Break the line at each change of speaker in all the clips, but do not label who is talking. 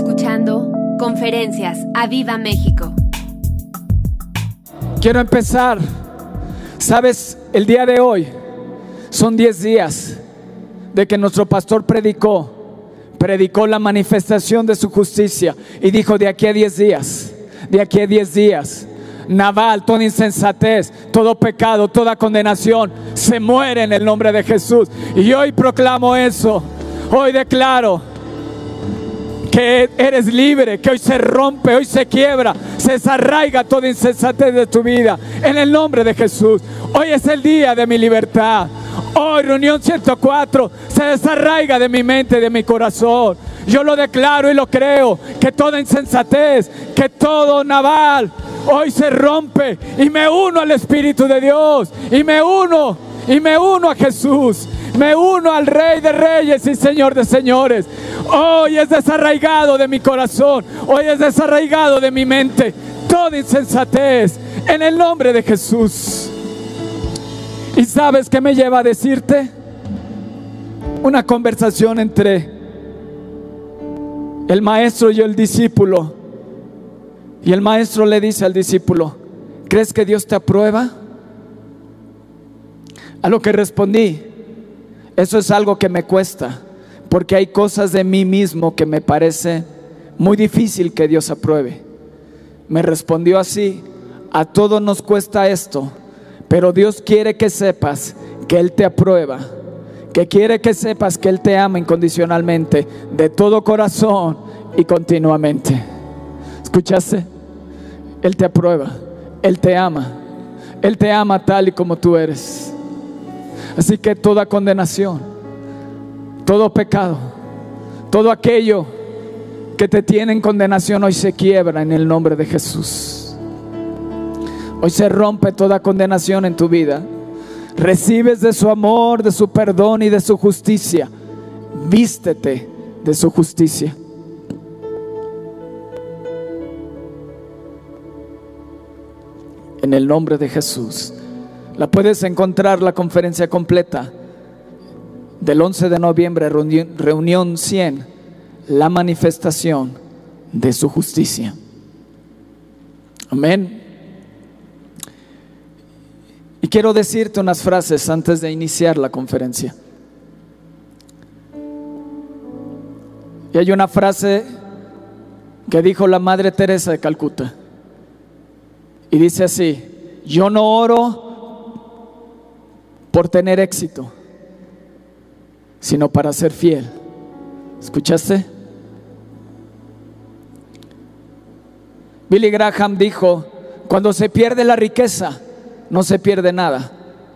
escuchando Conferencias a Viva México.
Quiero empezar. Sabes, el día de hoy son 10 días de que nuestro pastor predicó, predicó la manifestación de su justicia y dijo de aquí a 10 días, de aquí a 10 días, Naval, toda insensatez, todo pecado, toda condenación se muere en el nombre de Jesús. Y hoy proclamo eso, hoy declaro que eres libre, que hoy se rompe, hoy se quiebra, se desarraiga toda insensatez de tu vida en el nombre de Jesús. Hoy es el día de mi libertad. Hoy, reunión 104, se desarraiga de mi mente, de mi corazón. Yo lo declaro y lo creo, que toda insensatez, que todo naval, hoy se rompe y me uno al Espíritu de Dios y me uno y me uno a Jesús. Me uno al Rey de Reyes y Señor de Señores. Hoy es desarraigado de mi corazón. Hoy es desarraigado de mi mente. Toda insensatez en el nombre de Jesús. ¿Y sabes qué me lleva a decirte? Una conversación entre el maestro y el discípulo. Y el maestro le dice al discípulo, ¿crees que Dios te aprueba? A lo que respondí, eso es algo que me cuesta, porque hay cosas de mí mismo que me parece muy difícil que Dios apruebe. Me respondió así, a todos nos cuesta esto, pero Dios quiere que sepas que Él te aprueba, que quiere que sepas que Él te ama incondicionalmente, de todo corazón y continuamente. ¿Escuchaste? Él te aprueba, Él te ama, Él te ama tal y como tú eres. Así que toda condenación, todo pecado, todo aquello que te tiene en condenación hoy se quiebra en el nombre de Jesús. Hoy se rompe toda condenación en tu vida. Recibes de su amor, de su perdón y de su justicia. Vístete de su justicia. En el nombre de Jesús. La puedes encontrar la conferencia completa del 11 de noviembre, reunión 100, la manifestación de su justicia. Amén. Y quiero decirte unas frases antes de iniciar la conferencia. Y hay una frase que dijo la Madre Teresa de Calcuta. Y dice así, yo no oro por tener éxito, sino para ser fiel. ¿Escuchaste? Billy Graham dijo, cuando se pierde la riqueza, no se pierde nada.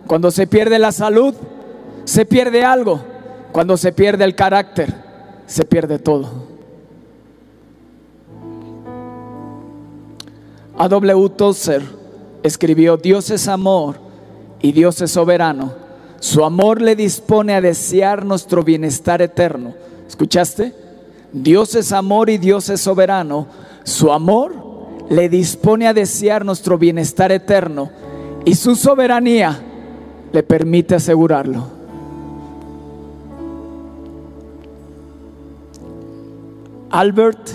Cuando se pierde la salud, se pierde algo. Cuando se pierde el carácter, se pierde todo. A. W. Tozer escribió, Dios es amor y Dios es soberano. Su amor le dispone a desear nuestro bienestar eterno. ¿Escuchaste? Dios es amor y Dios es soberano. Su amor le dispone a desear nuestro bienestar eterno y su soberanía le permite asegurarlo. Albert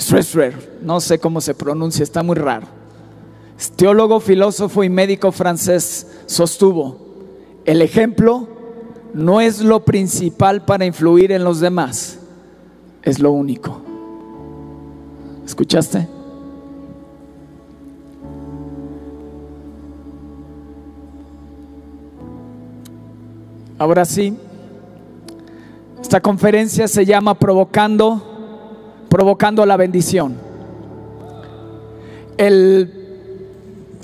Schweitzer, no sé cómo se pronuncia, está muy raro. Teólogo, filósofo y médico francés sostuvo, el ejemplo no es lo principal para influir en los demás, es lo único. ¿Escuchaste? Ahora sí, esta conferencia se llama Provocando, Provocando la bendición. El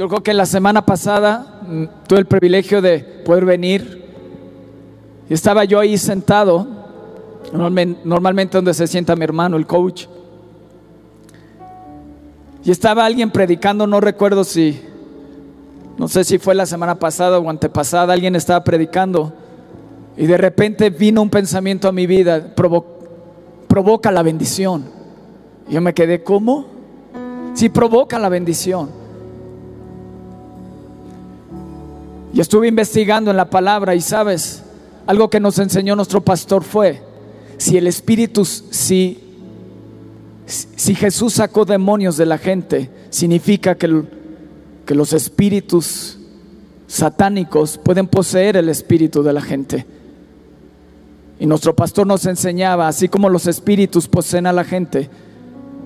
yo creo que la semana pasada tuve el privilegio de poder venir y estaba yo ahí sentado, normalmente, donde se sienta mi hermano, el coach. Y estaba alguien predicando, no recuerdo si, no sé si fue la semana pasada o antepasada, alguien estaba predicando y de repente vino un pensamiento a mi vida, provoca la bendición. Y yo me quedé, ¿cómo? Si provoca la bendición. Y estuve investigando en la palabra y sabes, algo que nos enseñó nuestro pastor fue, si el Espíritu, si Si Jesús sacó demonios de la gente, significa que, que los espíritus satánicos pueden poseer el espíritu de la gente. Y nuestro pastor nos enseñaba, así como los espíritus poseen a la gente,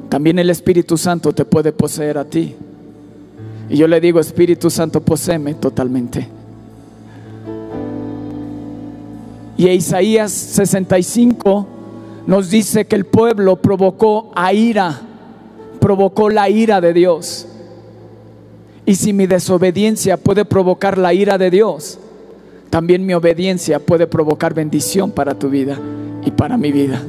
también el Espíritu Santo te puede poseer a ti. Y yo le digo, Espíritu Santo, poseeme totalmente. Y Isaías 65 nos dice que el pueblo provocó a ira, provocó la ira de Dios. Y si mi desobediencia puede provocar la ira de Dios, también mi obediencia puede provocar bendición para tu vida y para mi vida.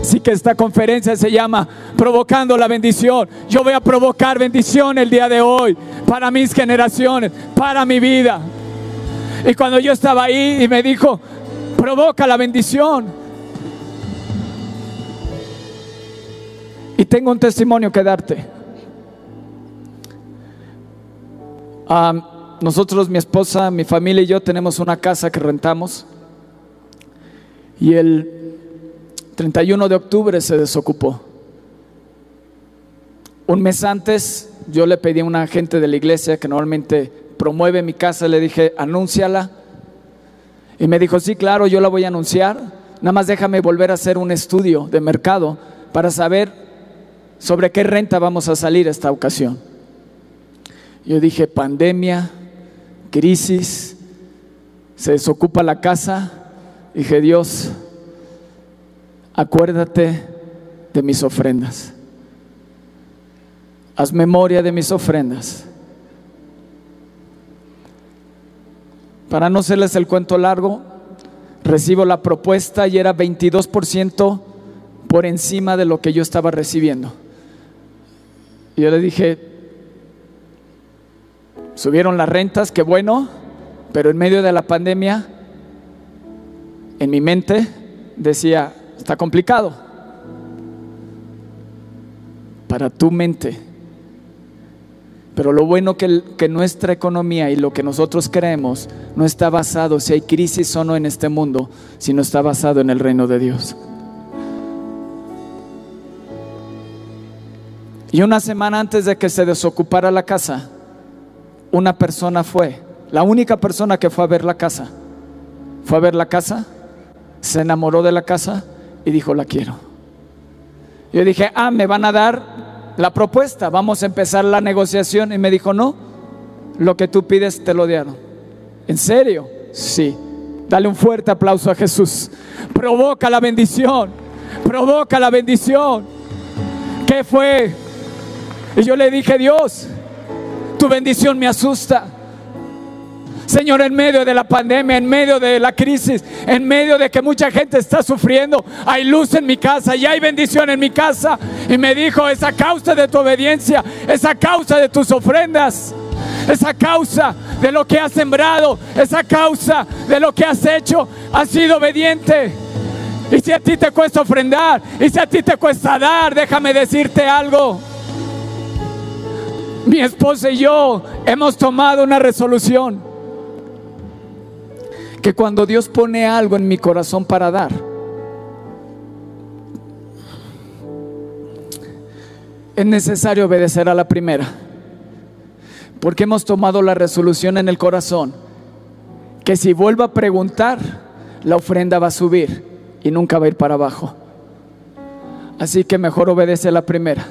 Así que esta conferencia se llama Provocando la bendición. Yo voy a provocar bendición el día de hoy para mis generaciones, para mi vida. Y cuando yo estaba ahí y me dijo, provoca la bendición. Y tengo un testimonio que darte. nosotros, mi esposa, mi familia y yo tenemos una casa que rentamos. Y el 31 de octubre se desocupó. Un mes antes yo le pedí a un agente de la iglesia que normalmente promueve mi casa, le dije, anúnciala. Y me dijo, sí, claro, yo la voy a anunciar. Nada más déjame volver a hacer un estudio de mercado para saber sobre qué renta vamos a salir esta ocasión. Yo dije, pandemia, crisis, se desocupa la casa. Dije, Dios, acuérdate de mis ofrendas. Haz memoria de mis ofrendas. Para no hacerles el cuento largo, recibo la propuesta y era 22% por encima de lo que yo estaba recibiendo. Y yo le dije, subieron las rentas, qué bueno, pero en medio de la pandemia, en mi mente decía, Está complicado. Para tu mente. Pero lo bueno que, que nuestra economía y lo que nosotros creemos no está basado si hay crisis o no en este mundo, sino está basado en el reino de Dios. Y una semana antes de que se desocupara la casa, una persona fue, la única persona que fue a ver la casa, fue a ver la casa, se enamoró de la casa y dijo, la quiero. Yo dije, ah, me van a dar la propuesta, vamos a empezar la negociación. Y me dijo, no, lo que tú pides te lo dieron. ¿En serio? Sí. Dale un fuerte aplauso a Jesús. Provoca la bendición. Provoca la bendición. ¿Qué fue? Y yo le dije, Dios, tu bendición me asusta. Señor, en medio de la pandemia, en medio de la crisis, en medio de que mucha gente está sufriendo, hay luz en mi casa y hay bendición en mi casa. Y me dijo, esa causa de tu obediencia, esa causa de tus ofrendas, esa causa de lo que has sembrado, esa causa de lo que has hecho, has sido obediente. Y si a ti te cuesta ofrendar, y si a ti te cuesta dar, déjame decirte algo. Mi esposa y yo hemos tomado una resolución que cuando Dios pone algo en mi corazón para dar, es necesario obedecer a la primera. Porque hemos tomado la resolución en el corazón que si vuelvo a preguntar, la ofrenda va a subir y nunca va a ir para abajo. Así que mejor obedece a la primera.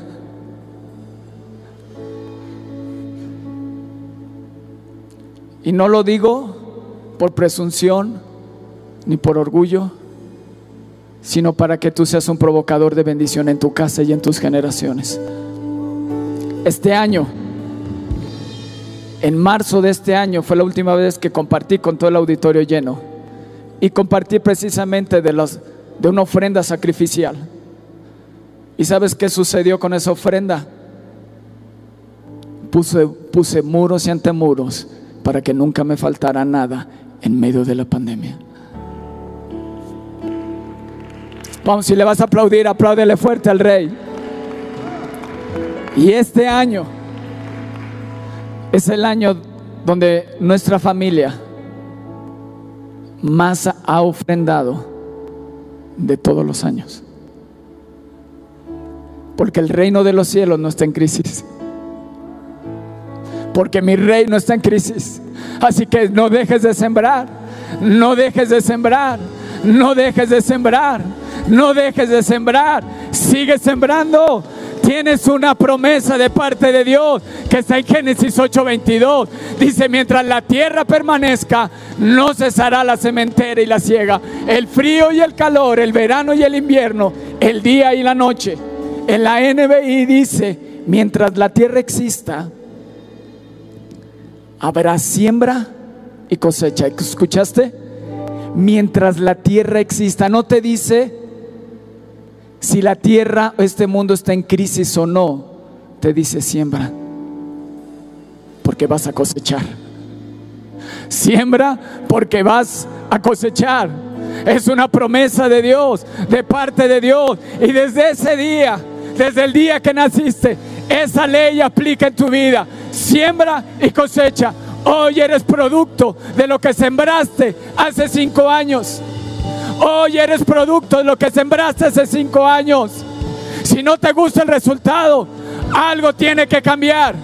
Y no lo digo por presunción ni por orgullo, sino para que tú seas un provocador de bendición en tu casa y en tus generaciones. Este año, en marzo de este año, fue la última vez que compartí con todo el auditorio lleno. Y compartí precisamente de, de una ofrenda sacrificial. ¿Y sabes qué sucedió con esa ofrenda? Puse, puse muros y antemuros para que nunca me faltara nada en medio de la pandemia. Vamos, si le vas a aplaudir, apláudele fuerte al rey. Y este año es el año donde nuestra familia más ha ofrendado de todos los años. Porque el reino de los cielos no está en crisis. Porque mi reino está en crisis. Así que no dejes de sembrar. No dejes de sembrar. No dejes de sembrar. No dejes de sembrar. Sigue sembrando. Tienes una promesa de parte de Dios que está en Génesis 8:22. Dice, mientras la tierra permanezca, no cesará la cementera y la ciega, el frío y el calor, el verano y el invierno, el día y la noche. En la NBI dice, mientras la tierra exista, habrá siembra y cosecha. ¿Escuchaste? Mientras la tierra exista, no te dice si la tierra o este mundo está en crisis o no, te dice siembra, porque vas a cosechar. Siembra porque vas a cosechar. Es una promesa de Dios, de parte de Dios. Y desde ese día, desde el día que naciste, esa ley aplica en tu vida. Siembra y cosecha. Hoy eres producto de lo que sembraste hace cinco años. Hoy eres producto de lo que sembraste hace cinco años. Si no te gusta el resultado, algo tiene que cambiar.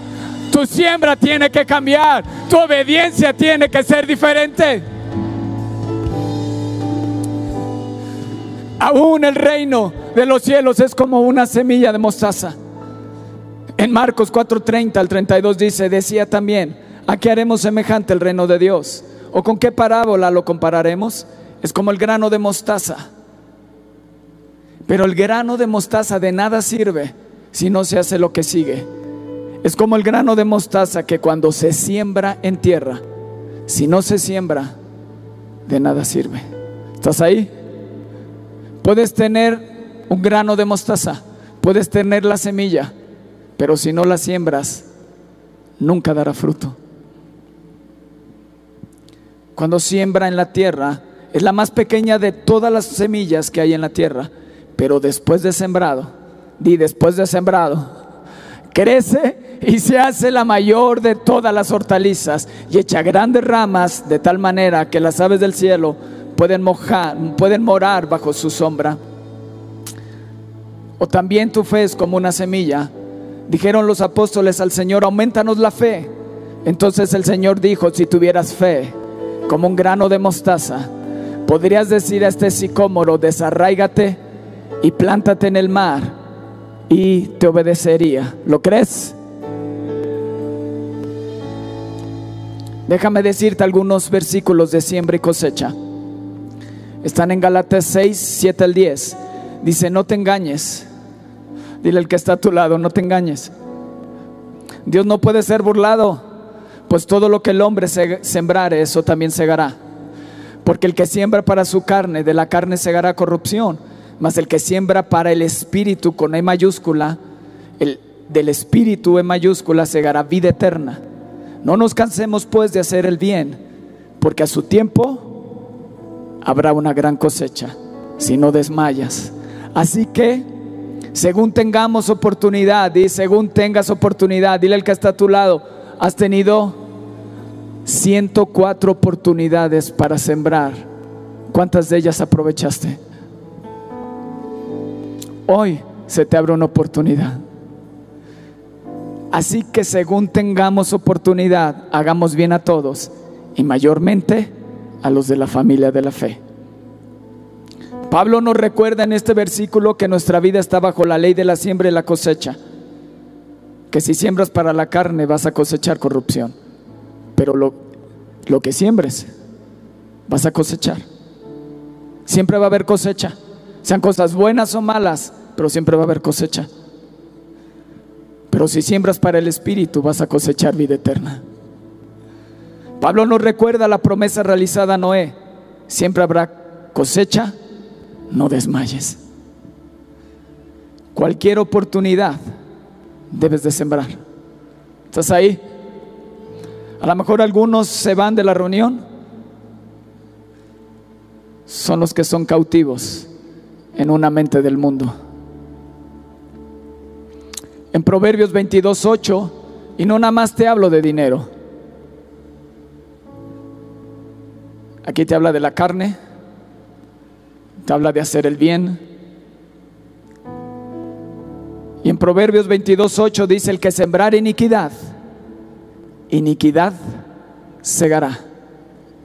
Tu siembra tiene que cambiar. Tu obediencia tiene que ser diferente. Aún el reino de los cielos es como una semilla de mostaza. En Marcos 4:30 al 32 dice, decía también, ¿a qué haremos semejante el reino de Dios? ¿O con qué parábola lo compararemos? Es como el grano de mostaza. Pero el grano de mostaza de nada sirve si no se hace lo que sigue. Es como el grano de mostaza que cuando se siembra en tierra, si no se siembra, de nada sirve. ¿Estás ahí? Puedes tener un grano de mostaza, puedes tener la semilla, pero si no la siembras, nunca dará fruto. Cuando siembra en la tierra, es la más pequeña de todas las semillas que hay en la tierra, pero después de sembrado, di después de sembrado, crece y se hace la mayor de todas las hortalizas y echa grandes ramas de tal manera que las aves del cielo pueden mojar, pueden morar bajo su sombra. O también tu fe es como una semilla. Dijeron los apóstoles al Señor, aumentanos la fe. Entonces el Señor dijo, si tuvieras fe como un grano de mostaza, Podrías decir a este sicómoro, desarráigate y plántate en el mar y te obedecería. ¿Lo crees? Déjame decirte algunos versículos de siembra y cosecha. Están en Galatas 6, 7 al 10. Dice, no te engañes. Dile al que está a tu lado, no te engañes. Dios no puede ser burlado, pues todo lo que el hombre sembrare, eso también segará. Porque el que siembra para su carne, de la carne segará corrupción. Mas el que siembra para el espíritu con E mayúscula, el, del espíritu E mayúscula segará vida eterna. No nos cansemos pues de hacer el bien, porque a su tiempo habrá una gran cosecha, si no desmayas. Así que, según tengamos oportunidad, y según tengas oportunidad, dile al que está a tu lado, has tenido 104 oportunidades para sembrar. ¿Cuántas de ellas aprovechaste? Hoy se te abre una oportunidad. Así que según tengamos oportunidad, hagamos bien a todos y mayormente a los de la familia de la fe. Pablo nos recuerda en este versículo que nuestra vida está bajo la ley de la siembra y la cosecha. Que si siembras para la carne vas a cosechar corrupción pero lo, lo que siembres, vas a cosechar. Siempre va a haber cosecha, sean cosas buenas o malas, pero siempre va a haber cosecha. Pero si siembras para el Espíritu, vas a cosechar vida eterna. Pablo nos recuerda la promesa realizada a Noé. Siempre habrá cosecha, no desmayes. Cualquier oportunidad debes de sembrar. ¿Estás ahí? A lo mejor algunos se van de la reunión. Son los que son cautivos en una mente del mundo. En Proverbios 22, 8, y no nada más te hablo de dinero. Aquí te habla de la carne, te habla de hacer el bien. Y en Proverbios 22.8 dice, el que sembrar iniquidad, iniquidad segará.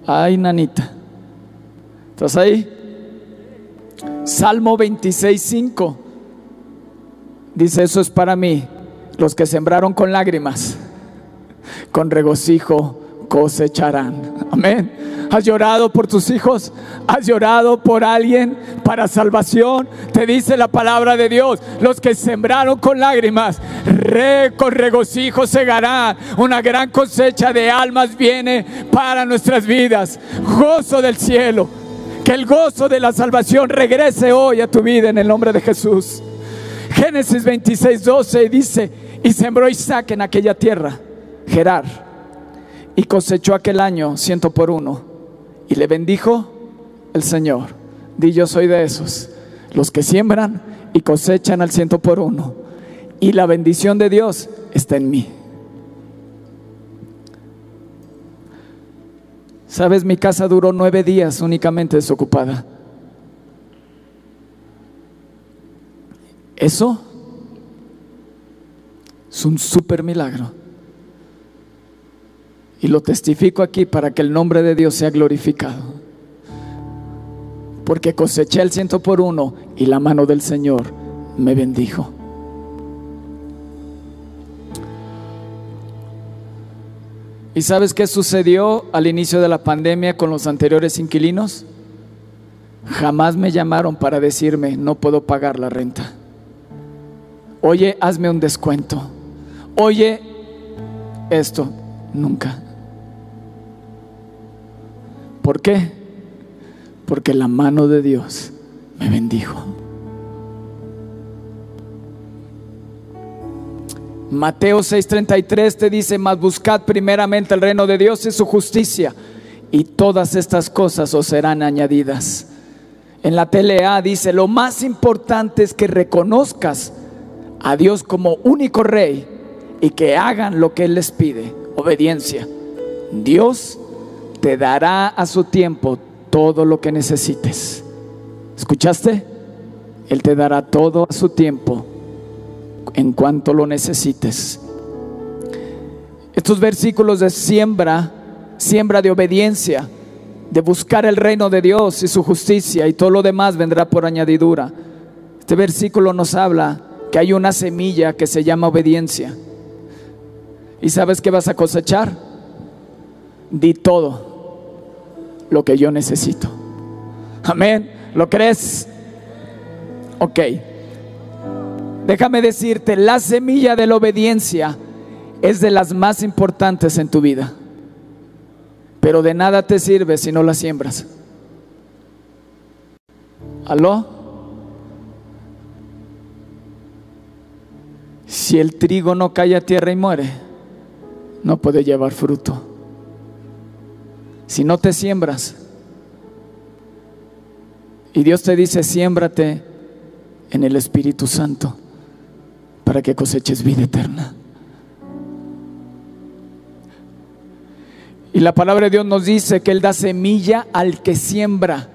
Ay, nanita. ¿Estás ahí? Salmo 26.5 dice, eso es para mí, los que sembraron con lágrimas, con regocijo cosecharán. Amén. ¿Has llorado por tus hijos? ¿Has llorado por alguien para salvación? Te dice la palabra de Dios. Los que sembraron con lágrimas, re, con regocijo segarán. Una gran cosecha de almas viene para nuestras vidas. Gozo del cielo. Que el gozo de la salvación regrese hoy a tu vida en el nombre de Jesús. Génesis 26, 12 dice, y sembró Isaac en aquella tierra, Gerar, y cosechó aquel año ciento por uno y le bendijo el Señor. Di yo soy de esos, los que siembran y cosechan al ciento por uno. Y la bendición de Dios está en mí. Sabes, mi casa duró nueve días únicamente desocupada. Eso es un super milagro. Y lo testifico aquí para que el nombre de Dios sea glorificado. Porque coseché el ciento por uno y la mano del Señor me bendijo. ¿Y sabes qué sucedió al inicio de la pandemia con los anteriores inquilinos? Jamás me llamaron para decirme, no puedo pagar la renta. Oye, hazme un descuento. Oye, esto, nunca. ¿Por qué? Porque la mano de Dios me bendijo. Mateo 6:33 te dice, mas buscad primeramente el reino de Dios y su justicia, y todas estas cosas os serán añadidas. En la TLA dice, lo más importante es que reconozcas a Dios como único rey y que hagan lo que Él les pide, obediencia. Dios te dará a su tiempo todo lo que necesites. ¿Escuchaste? Él te dará todo a su tiempo en cuanto lo necesites. Estos versículos de siembra, siembra de obediencia, de buscar el reino de Dios y su justicia y todo lo demás vendrá por añadidura. Este versículo nos habla que hay una semilla que se llama obediencia. ¿Y sabes qué vas a cosechar? Di todo lo que yo necesito. Amén. ¿Lo crees? Ok. Déjame decirte, la semilla de la obediencia es de las más importantes en tu vida. Pero de nada te sirve si no la siembras. ¿Aló? Si el trigo no cae a tierra y muere, no puede llevar fruto si no te siembras. Y Dios te dice, siémbrate en el Espíritu Santo para que coseches vida eterna. Y la palabra de Dios nos dice que Él da semilla al que siembra.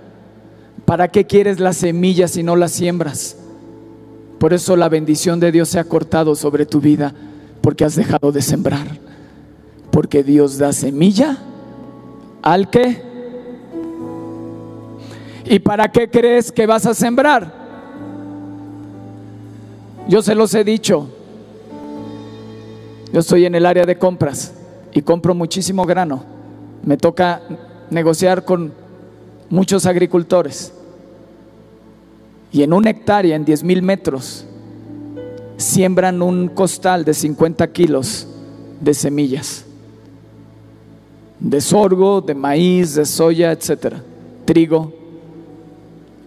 ¿Para qué quieres la semilla si no la siembras? Por eso la bendición de Dios se ha cortado sobre tu vida, porque has dejado de sembrar. Porque Dios da semilla al que. ¿Y para qué crees que vas a sembrar? Yo se los he dicho. Yo estoy en el área de compras y compro muchísimo grano. Me toca negociar con muchos agricultores. Y en una hectárea, en 10 mil metros, siembran un costal de 50 kilos de semillas de sorgo, de maíz, de soya, etcétera, trigo.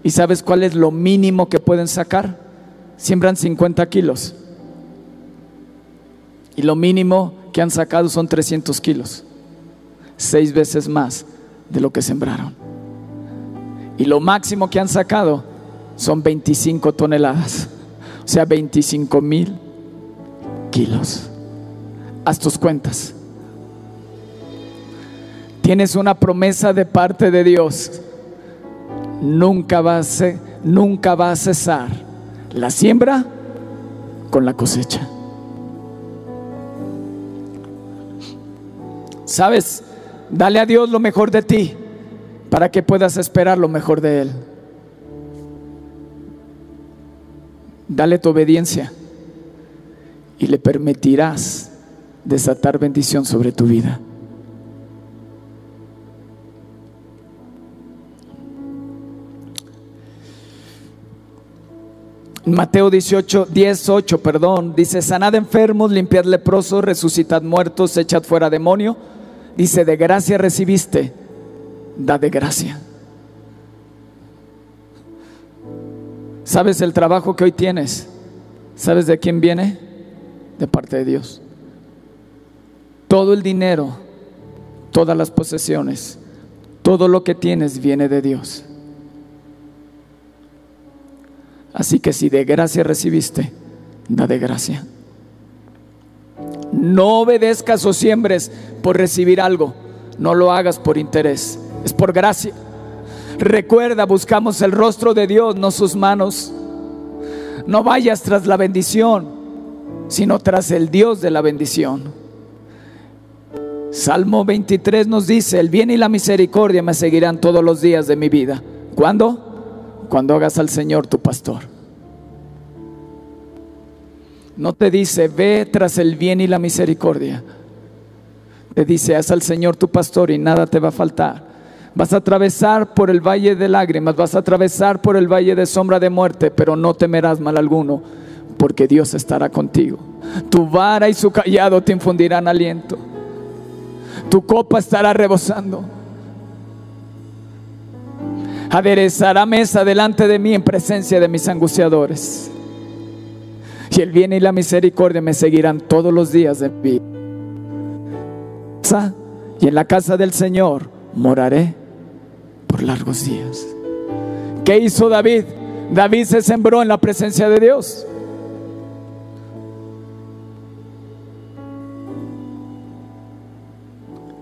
¿Y sabes cuál es lo mínimo que pueden sacar? Siembran 50 kilos. Y lo mínimo que han sacado son 300 kilos. Seis veces más de lo que sembraron. Y lo máximo que han sacado son 25 toneladas. O sea, 25 mil kilos. Haz tus cuentas. Tienes una promesa de parte de Dios. Nunca va a, nunca va a cesar la siembra con la cosecha. ¿Sabes? Dale a Dios lo mejor de ti para que puedas esperar lo mejor de Él. Dale tu obediencia y le permitirás desatar bendición sobre tu vida. Mateo 18, 18, perdón, dice, sanad enfermos, limpiad leprosos, resucitad muertos, echad fuera demonio. Dice, de gracia recibiste, da de gracia. ¿Sabes el trabajo que hoy tienes? ¿Sabes de quién viene? De parte de Dios. Todo el dinero, todas las posesiones, todo lo que tienes viene de Dios. Así que si de gracia recibiste, da de gracia. No obedezcas o siembres por recibir algo. No lo hagas por interés. Es por gracia. Recuerda, buscamos el rostro de Dios, no sus manos. No vayas tras la bendición, sino tras el Dios de la bendición. Salmo 23 nos dice, el bien y la misericordia me seguirán todos los días de mi vida. ¿Cuándo? Cuando hagas al Señor tu pastor. No te dice, ve tras el bien y la misericordia. Te dice, haz al Señor tu pastor y nada te va a faltar. Vas a atravesar por el valle de lágrimas, vas a atravesar por el valle de sombra de muerte, pero no temerás mal alguno, porque Dios estará contigo. Tu vara y su callado te infundirán aliento. Tu copa estará rebosando aderezará mesa delante de mí en presencia de mis angustiadores. Y el bien y la misericordia me seguirán todos los días de mi vida. Y en la casa del Señor moraré por largos días. ¿Qué hizo David? David se sembró en la presencia de Dios.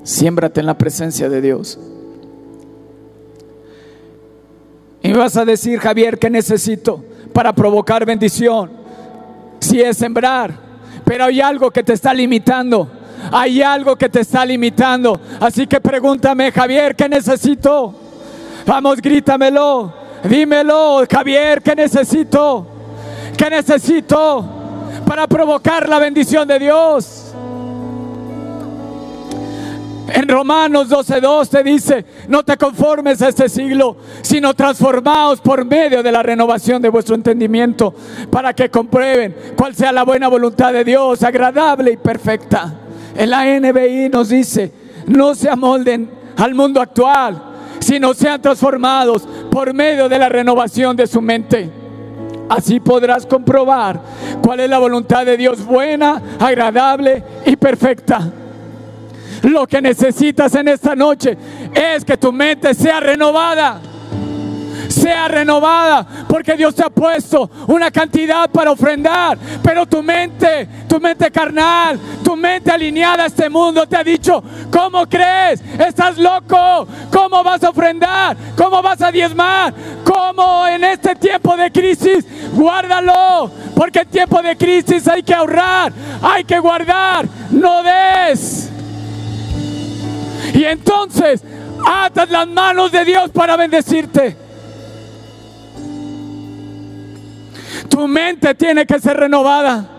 Siémbrate en la presencia de Dios. Y vas a decir, Javier, ¿qué necesito para provocar bendición? Si es sembrar, pero hay algo que te está limitando. Hay algo que te está limitando. Así que pregúntame, Javier, ¿qué necesito? Vamos, grítamelo. Dímelo, Javier, ¿qué necesito? ¿Qué necesito para provocar la bendición de Dios? En Romanos 12:2 te dice, no te conformes a este siglo, sino transformaos por medio de la renovación de vuestro entendimiento, para que comprueben cuál sea la buena voluntad de Dios, agradable y perfecta. En la NBI nos dice, no se amolden al mundo actual, sino sean transformados por medio de la renovación de su mente. Así podrás comprobar cuál es la voluntad de Dios buena, agradable y perfecta. Lo que necesitas en esta noche es que tu mente sea renovada. Sea renovada porque Dios te ha puesto una cantidad para ofrendar, pero tu mente, tu mente carnal, tu mente alineada a este mundo te ha dicho, ¿cómo crees? ¿Estás loco? ¿Cómo vas a ofrendar? ¿Cómo vas a diezmar? ¿Cómo en este tiempo de crisis? Guárdalo, porque en tiempo de crisis hay que ahorrar, hay que guardar, no des. Y entonces atas las manos de Dios para bendecirte. Tu mente tiene que ser renovada.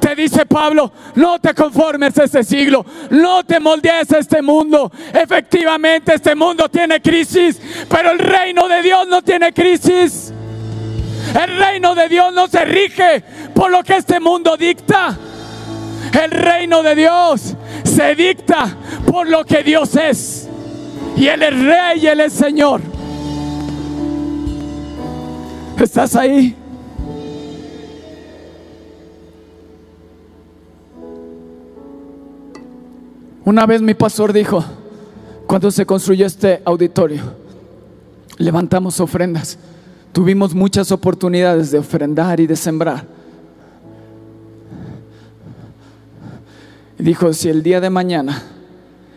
Te dice Pablo, no te conformes a este siglo, no te moldees a este mundo. Efectivamente, este mundo tiene crisis, pero el reino de Dios no tiene crisis. El reino de Dios no se rige por lo que este mundo dicta. El reino de Dios se dicta por lo que Dios es. Y Él es rey y Él es Señor. ¿Estás ahí? Una vez mi pastor dijo, cuando se construyó este auditorio, levantamos ofrendas. Tuvimos muchas oportunidades de ofrendar y de sembrar. Dijo, si el día de mañana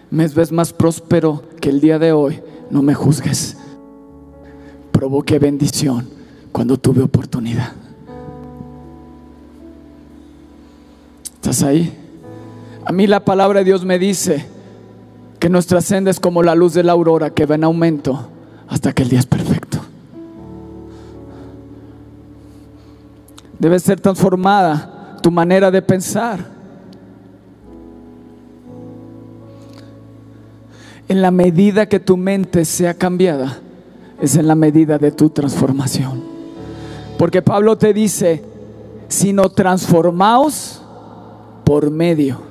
me ves más próspero que el día de hoy, no me juzgues. Provoqué bendición cuando tuve oportunidad. ¿Estás ahí? A mí la palabra de Dios me dice que nuestra senda es como la luz de la aurora que va en aumento hasta que el día es perfecto. Debe ser transformada tu manera de pensar. En la medida que tu mente sea cambiada, es en la medida de tu transformación. Porque Pablo te dice, sino transformaos por medio.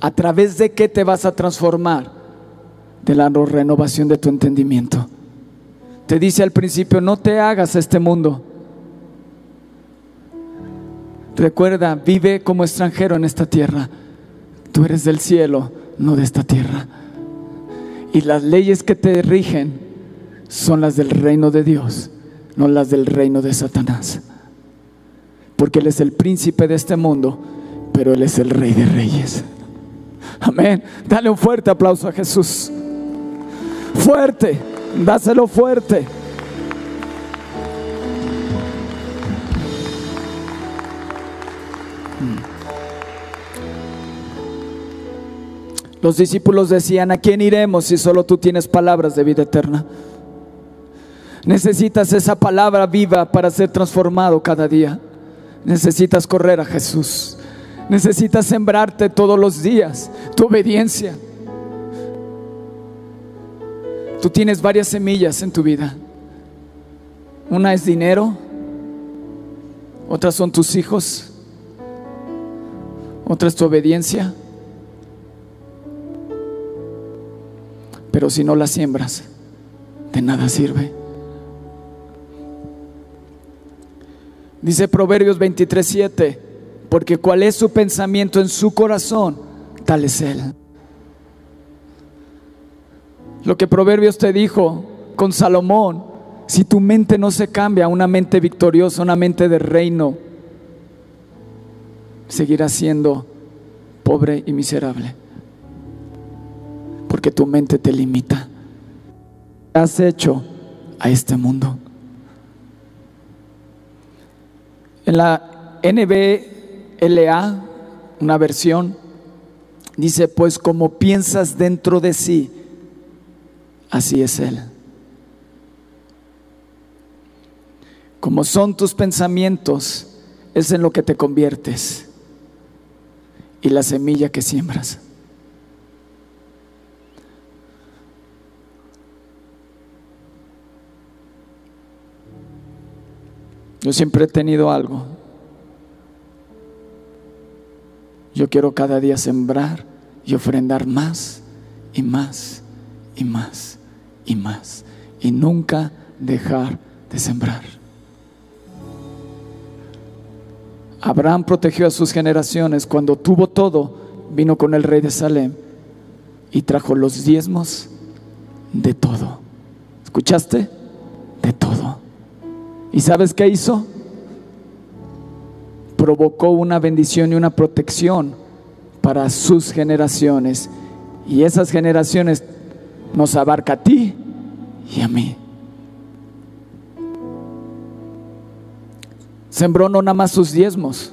¿A través de qué te vas a transformar? De la renovación de tu entendimiento. Te dice al principio, no te hagas este mundo. Recuerda, vive como extranjero en esta tierra. Tú eres del cielo, no de esta tierra. Y las leyes que te rigen son las del reino de Dios, no las del reino de Satanás. Porque Él es el príncipe de este mundo, pero Él es el rey de reyes. Amén. Dale un fuerte aplauso a Jesús. Fuerte, dáselo fuerte. Los discípulos decían, ¿a quién iremos si solo tú tienes palabras de vida eterna? Necesitas esa palabra viva para ser transformado cada día. Necesitas correr a Jesús. Necesitas sembrarte todos los días tu obediencia. Tú tienes varias semillas en tu vida. Una es dinero, otras son tus hijos, otra es tu obediencia. Pero si no la siembras, de nada sirve. Dice Proverbios 23:7, porque cuál es su pensamiento en su corazón, tal es él. Lo que Proverbios te dijo con Salomón, si tu mente no se cambia una mente victoriosa, una mente de reino, seguirás siendo pobre y miserable porque tu mente te limita. Has hecho a este mundo. En la NBLA, una versión, dice, pues como piensas dentro de sí, así es Él. Como son tus pensamientos, es en lo que te conviertes y la semilla que siembras. Yo siempre he tenido algo. Yo quiero cada día sembrar y ofrendar más y más y más y más. Y nunca dejar de sembrar. Abraham protegió a sus generaciones. Cuando tuvo todo, vino con el rey de Salem y trajo los diezmos de todo. ¿Escuchaste? ¿Y sabes qué hizo? Provocó una bendición y una protección para sus generaciones. Y esas generaciones nos abarca a ti y a mí. Sembró no nada más sus diezmos,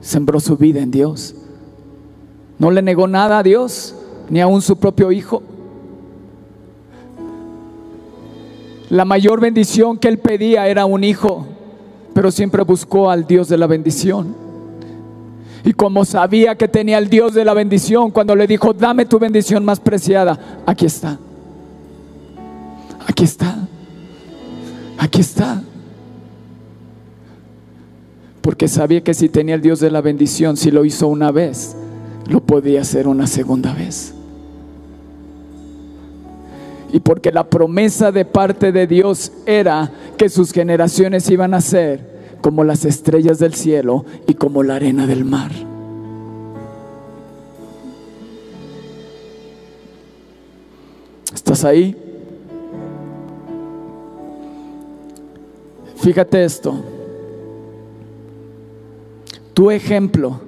sembró su vida en Dios. No le negó nada a Dios, ni aun su propio hijo. La mayor bendición que él pedía era un hijo, pero siempre buscó al Dios de la bendición. Y como sabía que tenía el Dios de la bendición, cuando le dijo, dame tu bendición más preciada, aquí está. Aquí está. Aquí está. Porque sabía que si tenía el Dios de la bendición, si lo hizo una vez, lo podía hacer una segunda vez y porque la promesa de parte de Dios era que sus generaciones iban a ser como las estrellas del cielo y como la arena del mar. ¿Estás ahí? Fíjate esto. Tu ejemplo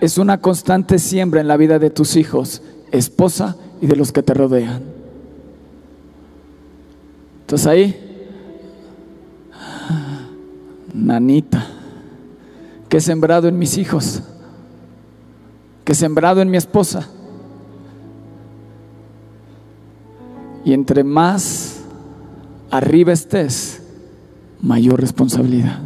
es una constante siembra en la vida de tus hijos, esposa y de los que te rodean. ¿Estás ahí? Nanita, que he sembrado en mis hijos. que sembrado en mi esposa. Y entre más arriba estés, mayor responsabilidad.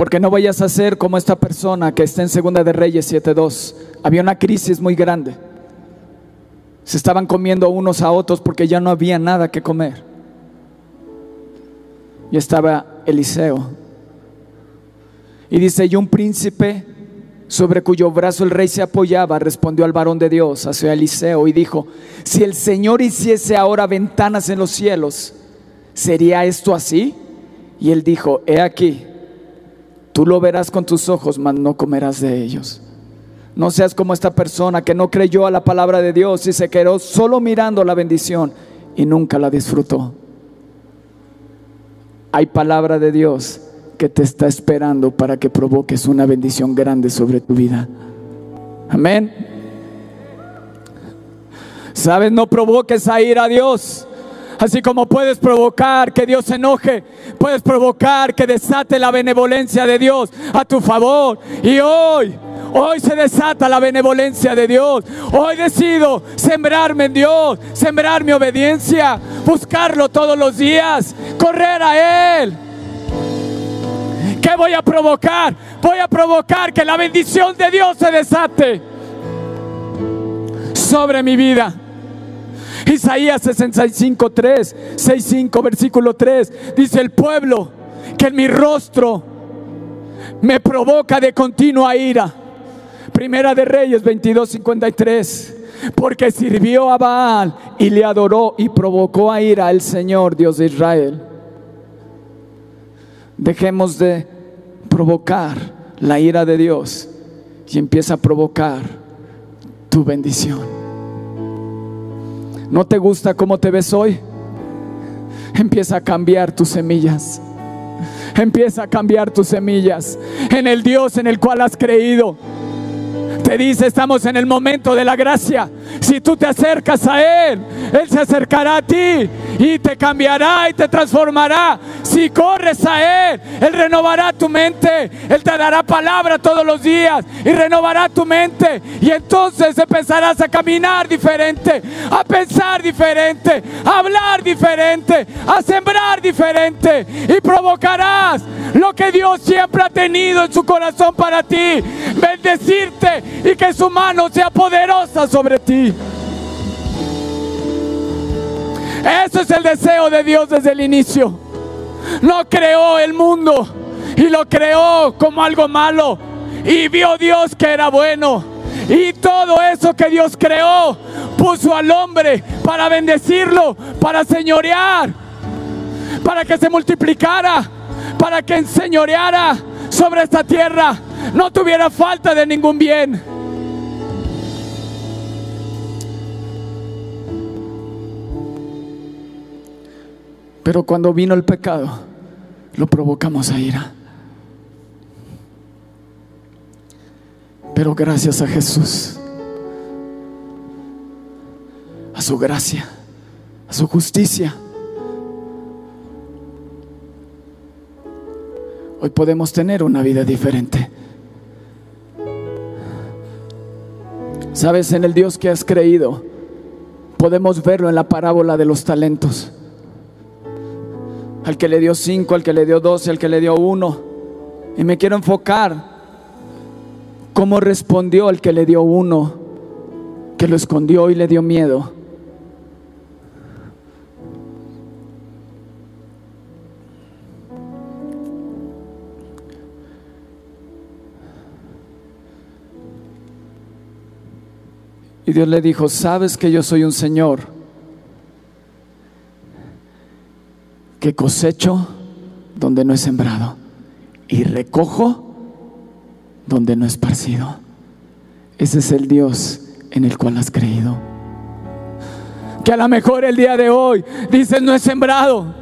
Porque no vayas a ser como esta persona que está en Segunda de Reyes 7.2. Había una crisis muy grande. Se estaban comiendo unos a otros porque ya no había nada que comer. Y estaba Eliseo. Y dice, y un príncipe sobre cuyo brazo el rey se apoyaba, respondió al varón de Dios, hacia Eliseo, y dijo, si el Señor hiciese ahora ventanas en los cielos, ¿sería esto así? Y él dijo, he aquí, tú lo verás con tus ojos, mas no comerás de ellos. No seas como esta persona que no creyó a la palabra de Dios y se quedó solo mirando la bendición y nunca la disfrutó. Hay palabra de Dios que te está esperando para que provoques una bendición grande sobre tu vida. Amén. Sabes, no provoques a ir a Dios. Así como puedes provocar que Dios se enoje, puedes provocar que desate la benevolencia de Dios a tu favor. Y hoy Hoy se desata la benevolencia de Dios. Hoy decido sembrarme en Dios, sembrar mi obediencia, buscarlo todos los días, correr a Él. ¿Qué voy a provocar? Voy a provocar que la bendición de Dios se desate sobre mi vida. Isaías 65, 3, 65, versículo 3, dice el pueblo que en mi rostro me provoca de continua ira. Primera de Reyes 22, 53. Porque sirvió a Baal y le adoró y provocó a ira al Señor Dios de Israel. Dejemos de provocar la ira de Dios y empieza a provocar tu bendición. ¿No te gusta cómo te ves hoy? Empieza a cambiar tus semillas. Empieza a cambiar tus semillas en el Dios en el cual has creído. Te dice, estamos en el momento de la gracia. Si tú te acercas a Él, Él se acercará a ti y te cambiará y te transformará. Si corres a Él, Él renovará tu mente. Él te dará palabra todos los días y renovará tu mente. Y entonces empezarás a caminar diferente, a pensar diferente, a hablar diferente, a sembrar diferente. Y provocarás lo que Dios siempre ha tenido en su corazón para ti. Bendecirte y que su mano sea poderosa sobre ti. Ese es el deseo de Dios desde el inicio. No creó el mundo y lo creó como algo malo. Y vio Dios que era bueno. Y todo eso que Dios creó puso al hombre para bendecirlo, para señorear, para que se multiplicara, para que enseñoreara sobre esta tierra, no tuviera falta de ningún bien. Pero cuando vino el pecado, lo provocamos a ira. Pero gracias a Jesús, a su gracia, a su justicia, hoy podemos tener una vida diferente. Sabes, en el Dios que has creído, podemos verlo en la parábola de los talentos al que le dio cinco, al que le dio doce, al que le dio uno. Y me quiero enfocar cómo respondió al que le dio uno, que lo escondió y le dio miedo. Y Dios le dijo, sabes que yo soy un Señor que cosecho donde no he sembrado y recojo donde no he esparcido. Ese es el Dios en el cual has creído. Que a lo mejor el día de hoy dices, no he sembrado,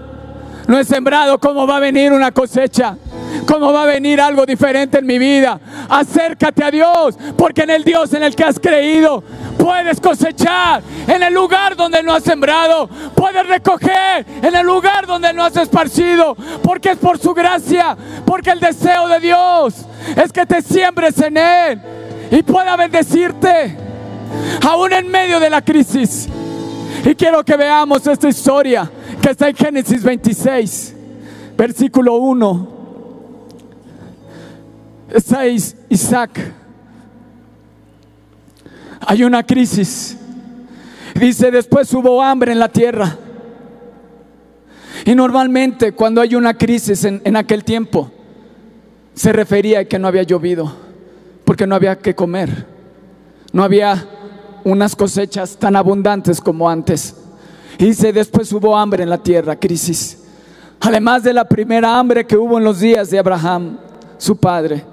no he sembrado, ¿cómo va a venir una cosecha? ¿Cómo va a venir algo diferente en mi vida? Acércate a Dios, porque en el Dios en el que has creído Puedes cosechar en el lugar donde no has sembrado. Puedes recoger en el lugar donde no has esparcido. Porque es por su gracia. Porque el deseo de Dios es que te siembres en Él y pueda bendecirte. Aún en medio de la crisis. Y quiero que veamos esta historia que está en Génesis 26, versículo 1. Está Isaac. Hay una crisis. Dice, después hubo hambre en la tierra. Y normalmente cuando hay una crisis en, en aquel tiempo, se refería a que no había llovido, porque no había que comer. No había unas cosechas tan abundantes como antes. Dice, después hubo hambre en la tierra, crisis. Además de la primera hambre que hubo en los días de Abraham, su padre.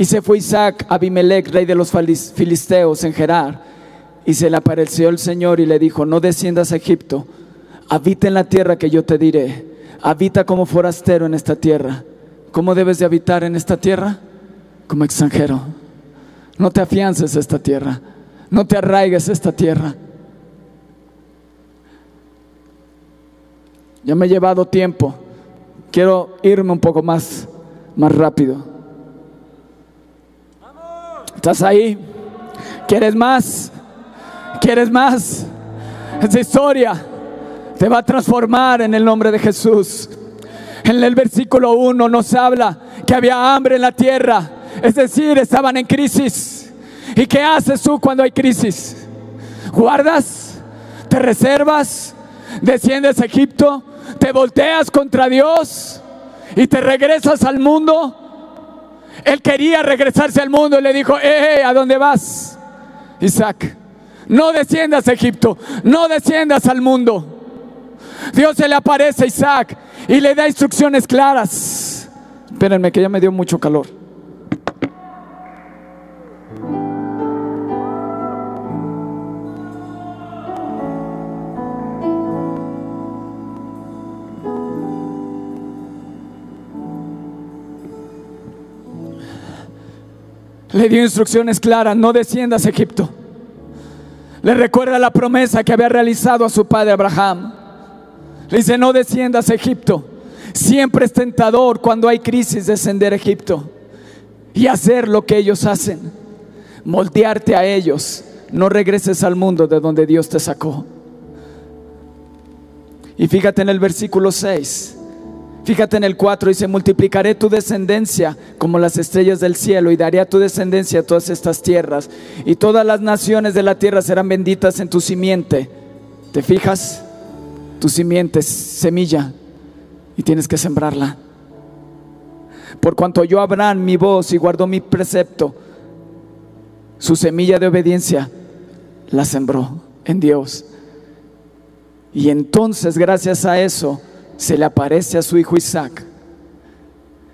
Y se fue Isaac a Abimelech, rey de los filisteos, en Gerar. Y se le apareció el Señor y le dijo, no desciendas a Egipto, habita en la tierra que yo te diré. Habita como forastero en esta tierra. ¿Cómo debes de habitar en esta tierra? Como extranjero. No te afiances a esta tierra no te arraigues a esta tierra. Ya me he llevado tiempo. Quiero irme un poco más, más rápido. ¿Estás ahí? ¿Quieres más? ¿Quieres más? Esa historia te va a transformar en el nombre de Jesús. En el versículo 1 nos habla que había hambre en la tierra, es decir, estaban en crisis. ¿Y qué haces tú cuando hay crisis? ¿Guardas? ¿Te reservas? ¿Desciendes a Egipto? ¿Te volteas contra Dios? ¿Y te regresas al mundo? Él quería regresarse al mundo y le dijo, eh, ¿a dónde vas? Isaac, no desciendas a Egipto, no desciendas al mundo. Dios se le aparece a Isaac y le da instrucciones claras. Espérenme que ya me dio mucho calor. Le dio instrucciones claras, no desciendas a Egipto. Le recuerda la promesa que había realizado a su padre Abraham. Le dice, no desciendas a Egipto. Siempre es tentador cuando hay crisis descender a Egipto y hacer lo que ellos hacen. Moldearte a ellos. No regreses al mundo de donde Dios te sacó. Y fíjate en el versículo 6. Fíjate en el 4, dice, multiplicaré tu descendencia como las estrellas del cielo y daré a tu descendencia todas estas tierras y todas las naciones de la tierra serán benditas en tu simiente. ¿Te fijas? Tu simiente es semilla y tienes que sembrarla. Por cuanto yo Abraham mi voz y guardó mi precepto, su semilla de obediencia la sembró en Dios. Y entonces gracias a eso, se le aparece a su hijo Isaac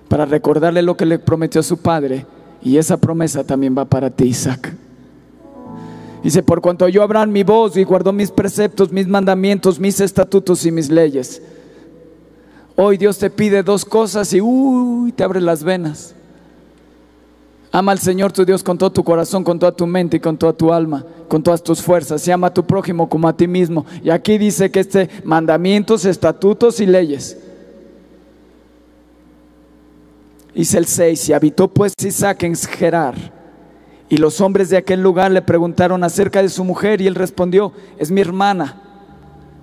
para recordarle lo que le prometió a su padre y esa promesa también va para ti Isaac. Dice, por cuanto yo Abraham mi voz y guardó mis preceptos, mis mandamientos, mis estatutos y mis leyes. Hoy Dios te pide dos cosas y uy, te abre las venas. Ama al Señor tu Dios con todo tu corazón, con toda tu mente y con toda tu alma, con todas tus fuerzas. Y ama a tu prójimo como a ti mismo. Y aquí dice que este mandamientos, estatutos y leyes. Dice el 6, y habitó pues Isaac en Gerar. Y los hombres de aquel lugar le preguntaron acerca de su mujer y él respondió, es mi hermana.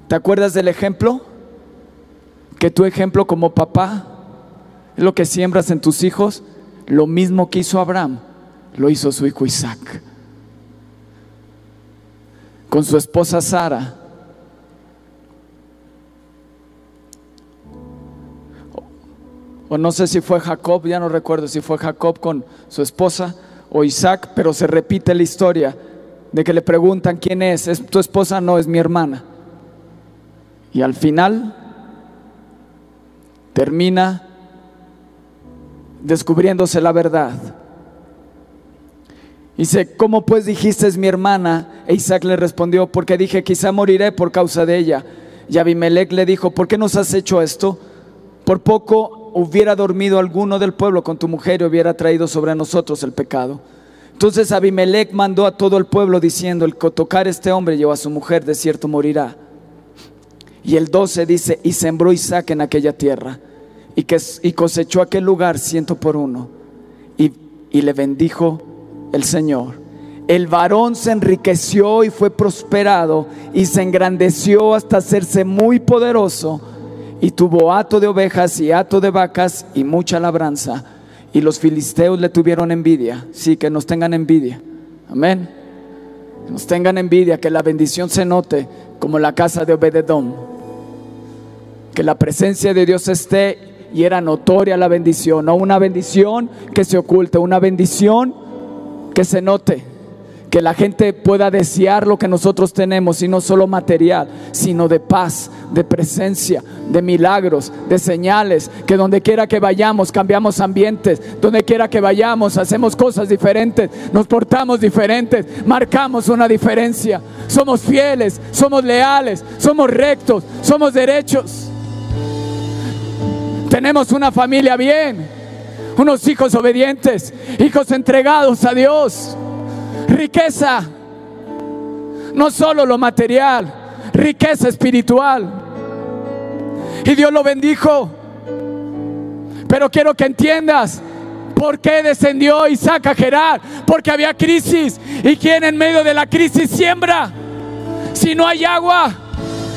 ¿Te acuerdas del ejemplo? Que tu ejemplo como papá es lo que siembras en tus hijos lo mismo que hizo Abraham, lo hizo su hijo Isaac. Con su esposa Sara. O no sé si fue Jacob, ya no recuerdo si fue Jacob con su esposa o Isaac, pero se repite la historia de que le preguntan quién es. ¿Es tu esposa? No, es mi hermana. Y al final termina descubriéndose la verdad. Dice, ¿cómo pues dijiste es mi hermana? E Isaac le respondió, porque dije, quizá moriré por causa de ella. Y Abimelech le dijo, ¿por qué nos has hecho esto? Por poco hubiera dormido alguno del pueblo con tu mujer y hubiera traído sobre nosotros el pecado. Entonces Abimelech mandó a todo el pueblo diciendo, el que tocar este hombre lleva a su mujer, de cierto morirá. Y el 12 dice, y sembró Isaac en aquella tierra, y, que, y cosechó aquel lugar ciento por uno, y, y le bendijo el Señor. El varón se enriqueció y fue prosperado, y se engrandeció hasta hacerse muy poderoso, y tuvo hato de ovejas y hato de vacas y mucha labranza. Y los filisteos le tuvieron envidia, sí, que nos tengan envidia. Amén. Que nos tengan envidia, que la bendición se note como la casa de Obededón. Que la presencia de Dios esté y era notoria la bendición, no una bendición que se oculte, una bendición que se note que la gente pueda desear lo que nosotros tenemos, y no solo material, sino de paz, de presencia, de milagros, de señales, que donde quiera que vayamos cambiamos ambientes, donde quiera que vayamos hacemos cosas diferentes, nos portamos diferentes, marcamos una diferencia, somos fieles, somos leales, somos rectos, somos derechos. Tenemos una familia bien, unos hijos obedientes, hijos entregados a Dios riqueza, no solo lo material, riqueza espiritual. Y Dios lo bendijo. Pero quiero que entiendas por qué descendió Isaac a Gerar. Porque había crisis. ¿Y quién en medio de la crisis siembra? Si no hay agua,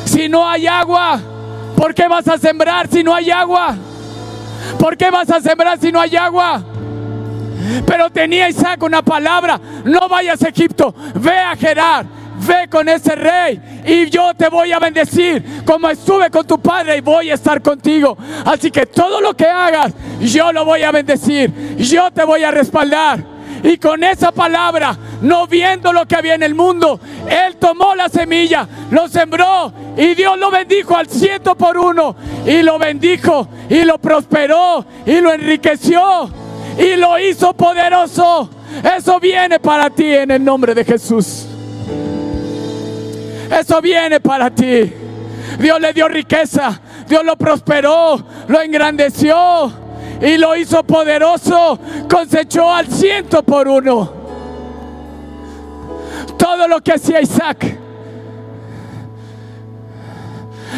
si no hay agua, ¿por qué vas a sembrar si no hay agua? ¿Por qué vas a sembrar si no hay agua? Pero tenía Isaac una palabra, no vayas a Egipto, ve a Gerar, ve con ese rey y yo te voy a bendecir como estuve con tu padre y voy a estar contigo. Así que todo lo que hagas, yo lo voy a bendecir, yo te voy a respaldar. Y con esa palabra, no viendo lo que había en el mundo, él tomó la semilla, lo sembró y Dios lo bendijo al ciento por uno. Y lo bendijo y lo prosperó y lo enriqueció y lo hizo poderoso. Eso viene para ti en el nombre de Jesús. Eso viene para ti. Dios le dio riqueza, Dios lo prosperó, lo engrandeció y lo hizo poderoso. Cosechó al ciento por uno. Todo lo que hacía Isaac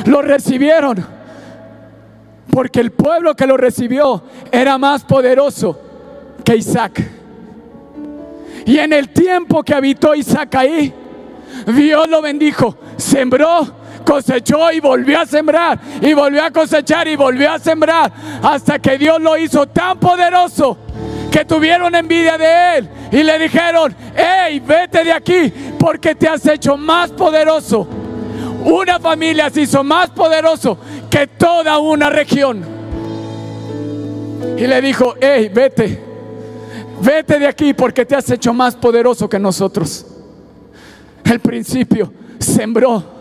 lo recibieron porque el pueblo que lo recibió era más poderoso que Isaac. Y en el tiempo que habitó Isaac ahí, Dios lo bendijo, sembró, cosechó y volvió a sembrar, y volvió a cosechar y volvió a sembrar, hasta que Dios lo hizo tan poderoso que tuvieron envidia de él y le dijeron, hey, vete de aquí porque te has hecho más poderoso. Una familia se hizo más poderoso que toda una región. Y le dijo, hey, vete, Vete de aquí porque te has hecho más poderoso que nosotros. El principio sembró.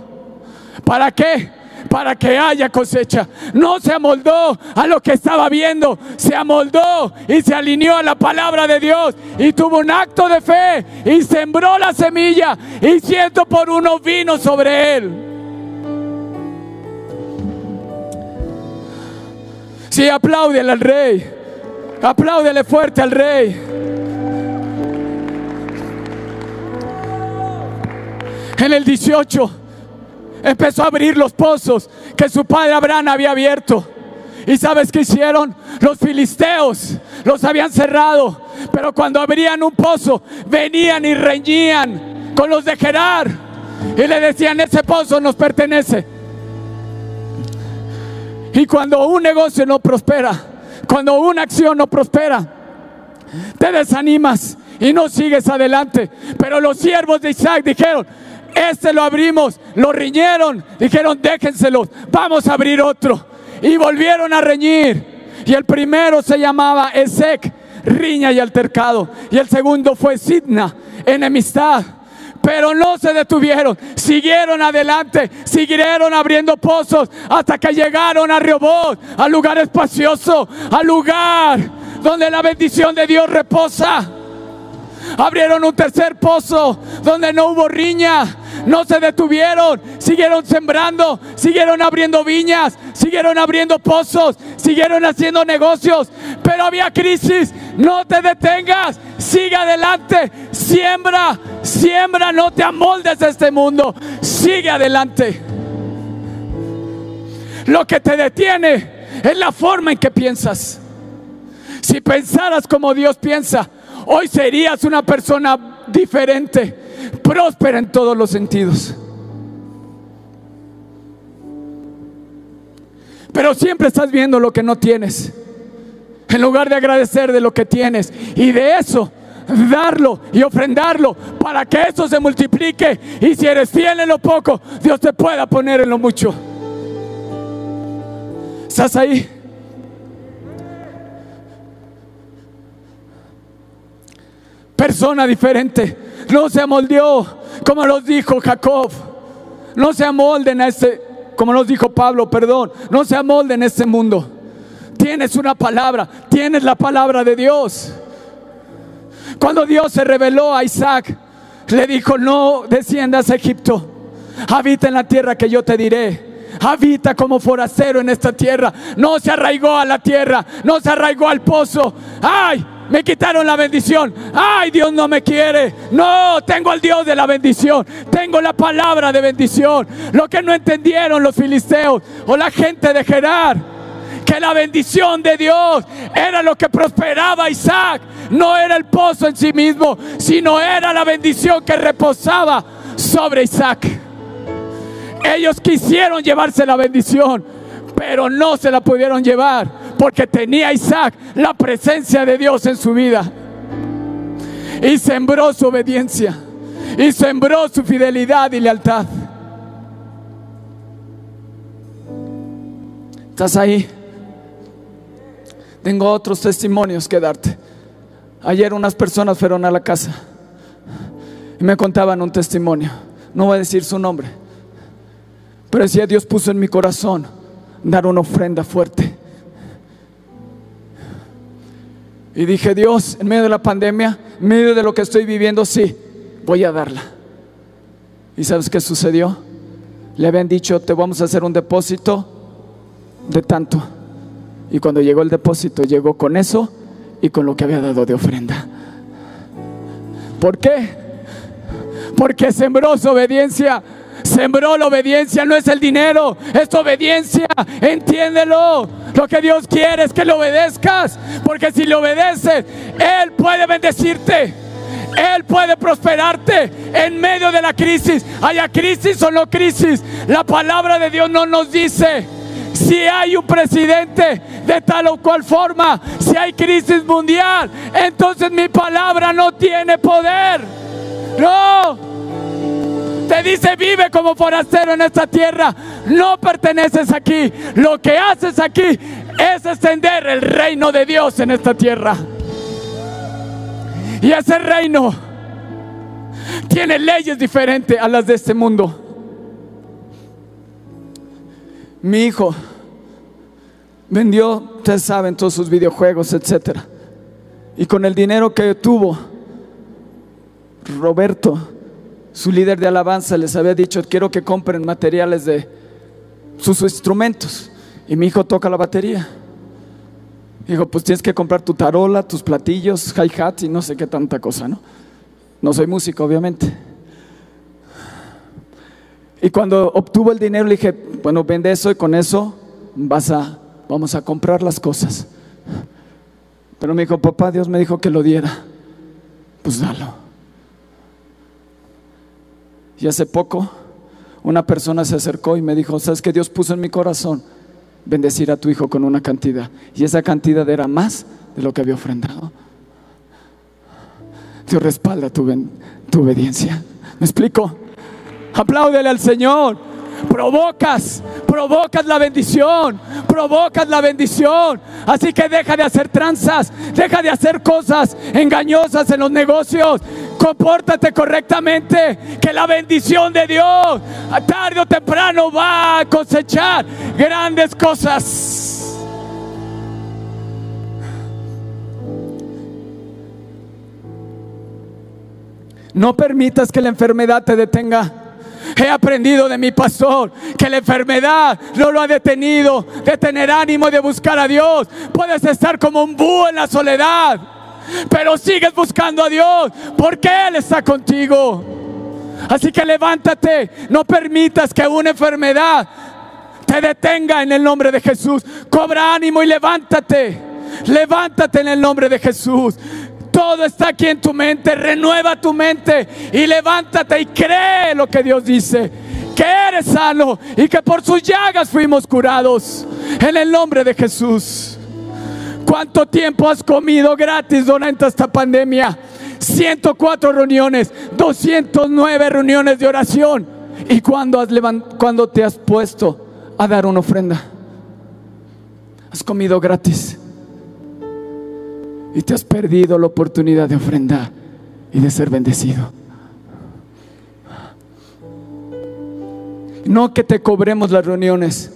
¿Para qué? Para que haya cosecha. No se amoldó a lo que estaba viendo. Se amoldó y se alineó a la palabra de Dios. Y tuvo un acto de fe. Y sembró la semilla. Y ciento por uno vino sobre él. Sí, apláudele al rey. Apláudele fuerte al rey. En el 18 empezó a abrir los pozos que su padre Abraham había abierto. ¿Y sabes qué hicieron? Los filisteos los habían cerrado. Pero cuando abrían un pozo, venían y reñían con los de Gerar. Y le decían, ese pozo nos pertenece. Y cuando un negocio no prospera, cuando una acción no prospera, te desanimas y no sigues adelante. Pero los siervos de Isaac dijeron, este lo abrimos, lo riñeron, dijeron déjenselos, vamos a abrir otro. Y volvieron a reñir. Y el primero se llamaba Ezek, riña y altercado. Y el segundo fue Sidna, enemistad pero no se detuvieron, siguieron adelante, siguieron abriendo pozos hasta que llegaron a Rehoboth, al lugar espacioso, al lugar donde la bendición de Dios reposa. Abrieron un tercer pozo donde no hubo riña, no se detuvieron, siguieron sembrando, siguieron abriendo viñas, siguieron abriendo pozos, siguieron haciendo negocios, pero había crisis. No te detengas, sigue adelante, siembra, siembra, no te amoldes a este mundo, sigue adelante. Lo que te detiene es la forma en que piensas. Si pensaras como Dios piensa, hoy serías una persona diferente, próspera en todos los sentidos. Pero siempre estás viendo lo que no tienes. En lugar de agradecer de lo que tienes y de eso darlo y ofrendarlo para que eso se multiplique. Y si eres fiel en lo poco, Dios te pueda poner en lo mucho. ¿Estás ahí? Persona diferente. No se amoldeó, como nos dijo Jacob. No se amolden a este, como nos dijo Pablo, perdón. No se amolden a este mundo. Tienes una palabra, tienes la palabra de Dios. Cuando Dios se reveló a Isaac, le dijo, no desciendas a Egipto, habita en la tierra que yo te diré. Habita como forastero en esta tierra. No se arraigó a la tierra, no se arraigó al pozo. ¡Ay! Me quitaron la bendición. Ay, Dios no me quiere. No, tengo al Dios de la bendición. Tengo la palabra de bendición. Lo que no entendieron los filisteos o la gente de Gerar que la bendición de Dios era lo que prosperaba Isaac. No era el pozo en sí mismo, sino era la bendición que reposaba sobre Isaac. Ellos quisieron llevarse la bendición, pero no se la pudieron llevar porque tenía Isaac la presencia de Dios en su vida. Y sembró su obediencia. Y sembró su fidelidad y lealtad. ¿Estás ahí? Tengo otros testimonios que darte. Ayer unas personas fueron a la casa y me contaban un testimonio. No voy a decir su nombre. Pero Dios puso en mi corazón dar una ofrenda fuerte. Y dije, Dios, en medio de la pandemia, en medio de lo que estoy viviendo, sí, voy a darla. ¿Y sabes qué sucedió? Le habían dicho, te vamos a hacer un depósito de tanto. Y cuando llegó el depósito, llegó con eso y con lo que había dado de ofrenda. ¿Por qué? Porque sembró su obediencia. Sembró la obediencia, no es el dinero, es obediencia. Entiéndelo. Lo que Dios quiere es que le obedezcas. Porque si le obedeces, Él puede bendecirte. Él puede prosperarte en medio de la crisis. Haya crisis o no crisis. La palabra de Dios no nos dice si hay un presidente de tal o cual forma, si hay crisis mundial, entonces mi palabra no tiene poder. No. Te dice, vive como forastero en esta tierra. No perteneces aquí. Lo que haces aquí es extender el reino de Dios en esta tierra. Y ese reino tiene leyes diferentes a las de este mundo. Mi hijo vendió, ustedes saben, todos sus videojuegos, etc. Y con el dinero que tuvo, Roberto, su líder de alabanza, les había dicho, quiero que compren materiales de sus instrumentos. Y mi hijo toca la batería. Dijo, pues tienes que comprar tu tarola, tus platillos, hi-hat y no sé qué tanta cosa, ¿no? No soy músico, obviamente. Y cuando obtuvo el dinero le dije, bueno, vende eso y con eso vas a, vamos a comprar las cosas. Pero me dijo, papá, Dios me dijo que lo diera. Pues dalo. Y hace poco una persona se acercó y me dijo, ¿sabes que Dios puso en mi corazón? Bendecir a tu hijo con una cantidad. Y esa cantidad era más de lo que había ofrendado. Dios respalda tu, tu obediencia. ¿Me explico? Apláudele al Señor. Provocas, provocas la bendición, provocas la bendición. Así que deja de hacer tranzas, deja de hacer cosas engañosas en los negocios. Compórtate correctamente, que la bendición de Dios tarde o temprano va a cosechar grandes cosas. No permitas que la enfermedad te detenga. He aprendido de mi pastor que la enfermedad no lo ha detenido de tener ánimo de buscar a Dios. Puedes estar como un búho en la soledad. pero sigues buscando a Dios porque Él está contigo. Así que levántate, no permitas que una enfermedad te detenga en el nombre de Jesús. Cobra ánimo y levántate. Levántate en el nombre de Jesús. Todo está aquí en tu mente. Renueva tu mente y levántate y cree lo que Dios dice. Que eres sano y que por sus llagas fuimos curados. En el nombre de Jesús. ¿Cuánto tiempo has comido gratis durante esta pandemia? 104 reuniones, 209 reuniones de oración. ¿Y cuando, has cuando te has puesto a dar una ofrenda? Has comido gratis y te has perdido la oportunidad de ofrendar y de ser bendecido. No que te cobremos las reuniones.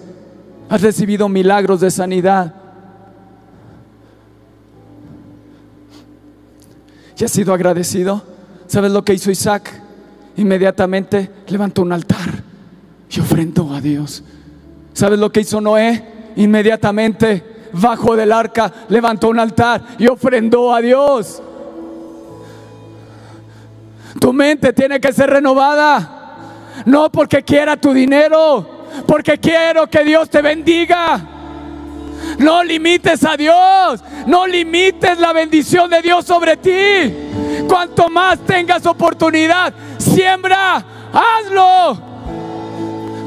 Has recibido milagros de sanidad. ¿Y has sido agradecido? ¿Sabes lo que hizo Isaac? Inmediatamente levantó un altar y ofrendó a Dios. ¿Sabes lo que hizo Noé? Inmediatamente bajo del arca levantó un altar y ofrendó a Dios. Tu mente tiene que ser renovada. No porque quiera tu dinero, porque quiero que Dios te bendiga. No limites a Dios, no limites la bendición de Dios sobre ti. Cuanto más tengas oportunidad, siembra, hazlo.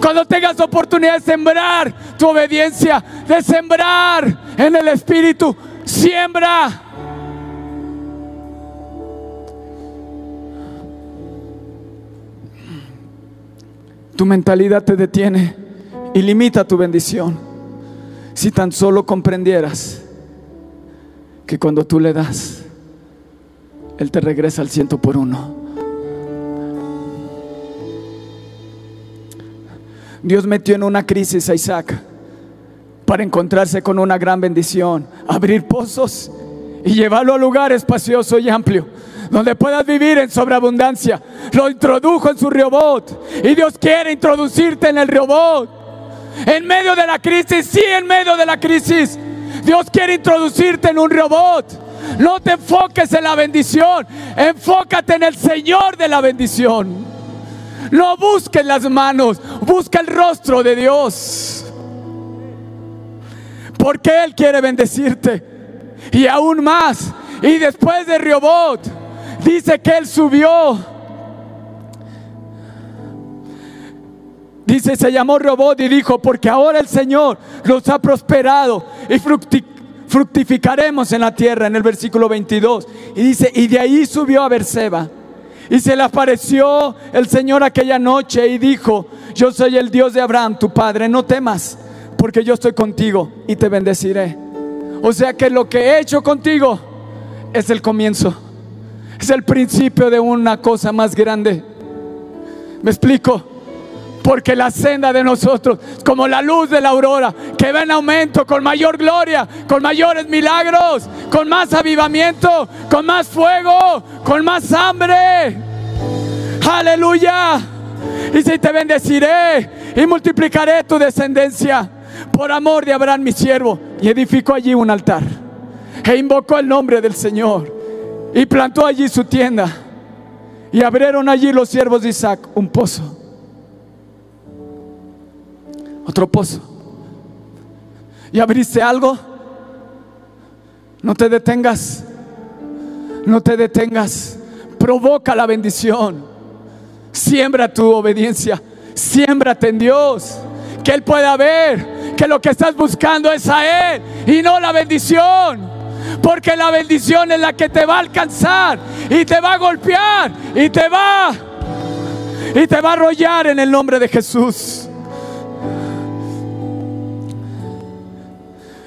Cuando tengas oportunidad de sembrar tu obediencia, de sembrar en el Espíritu, siembra. Tu mentalidad te detiene y limita tu bendición. Si tan solo comprendieras que cuando tú le das, Él te regresa al ciento por uno. Dios metió en una crisis a Isaac para encontrarse con una gran bendición, abrir pozos y llevarlo a lugar espacioso y amplio donde puedas vivir en sobreabundancia. Lo introdujo en su robot y Dios quiere introducirte en el robot. En medio de la crisis, sí, en medio de la crisis. Dios quiere introducirte en un robot. No te enfoques en la bendición, enfócate en el Señor de la bendición. No busques las manos, busca el rostro de Dios. Porque Él quiere bendecirte. Y aún más. Y después de Rehoboth, dice que Él subió. Dice, se llamó Rehoboth y dijo, porque ahora el Señor nos ha prosperado y fructificaremos en la tierra, en el versículo 22. Y dice, y de ahí subió a Berseba. Y se le apareció el Señor aquella noche y dijo, yo soy el Dios de Abraham, tu padre, no temas, porque yo estoy contigo y te bendeciré. O sea que lo que he hecho contigo es el comienzo, es el principio de una cosa más grande. ¿Me explico? Porque la senda de nosotros, como la luz de la aurora, que va en aumento con mayor gloria, con mayores milagros, con más avivamiento, con más fuego, con más hambre. Aleluya. Y si te bendeciré y multiplicaré tu descendencia por amor de Abraham mi siervo. Y edificó allí un altar. E invocó el nombre del Señor. Y plantó allí su tienda. Y abrieron allí los siervos de Isaac un pozo otro pozo. ¿Y abriste algo? No te detengas. No te detengas. Provoca la bendición. Siembra tu obediencia. Siémbrate en Dios. Que Él pueda ver que lo que estás buscando es a Él y no la bendición. Porque la bendición es la que te va a alcanzar y te va a golpear y te va y te va a arrollar en el nombre de Jesús.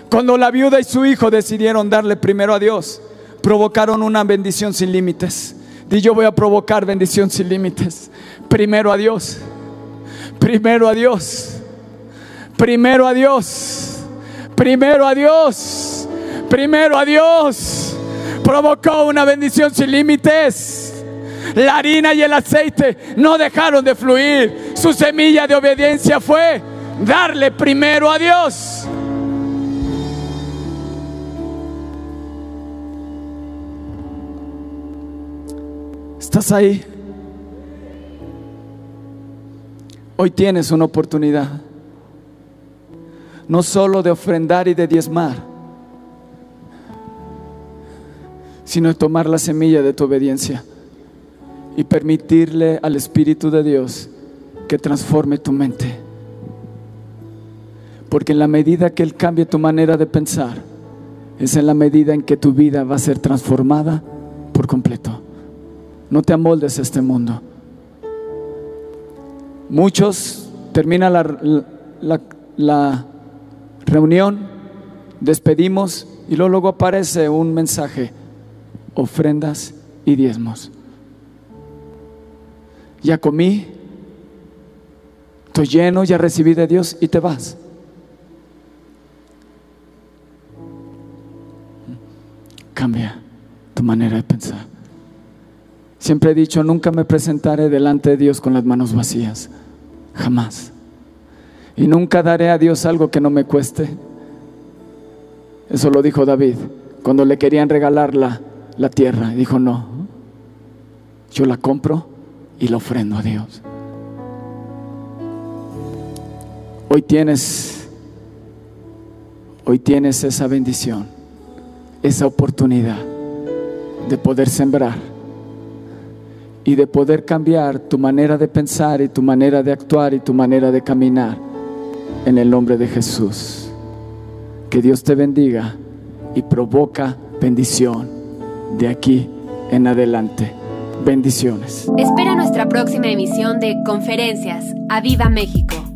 Cuando la viuda y su hijo decidieron darle primero a Dios, provocaron una bendición sin límites. Y yo voy a provocar bendición sin límites. Primero a Dios. Primero a Dios. Primero a Dios. Primero a Dios. Primero a Dios. Provocó una bendición sin límites. La harina y el aceite no dejaron de fluir. Su semilla de obediencia fue darle primero a Dios. ¿Estás ahí? Hoy tienes una oportunidad, no solo de ofrendar y de diezmar, sino de tomar la semilla de tu obediencia y permitirle al Espíritu de Dios que transforme tu mente. Porque en la medida que Él cambie tu manera de pensar, es en la medida en que tu vida va a ser transformada por completo. No te amoldes a este mundo. Muchos termina la, la, la reunión, despedimos y luego, luego aparece un mensaje, ofrendas y diezmos. Ya comí, estoy lleno, ya recibí de Dios y te vas. Cambia tu manera de pensar. Siempre he dicho, nunca me presentaré delante de Dios con las manos vacías. Jamás. Y nunca daré a Dios algo que no me cueste. Eso lo dijo David cuando le querían regalar la, la tierra. Dijo, no, yo la compro y la ofrendo a Dios. Hoy tienes, hoy tienes esa bendición, esa oportunidad de poder sembrar y de poder cambiar tu manera de pensar y tu manera de actuar y tu manera de caminar en el nombre de Jesús. Que Dios te bendiga y provoca bendición de aquí en adelante. Bendiciones.
Espera nuestra próxima emisión de Conferencias. ¡A Viva México!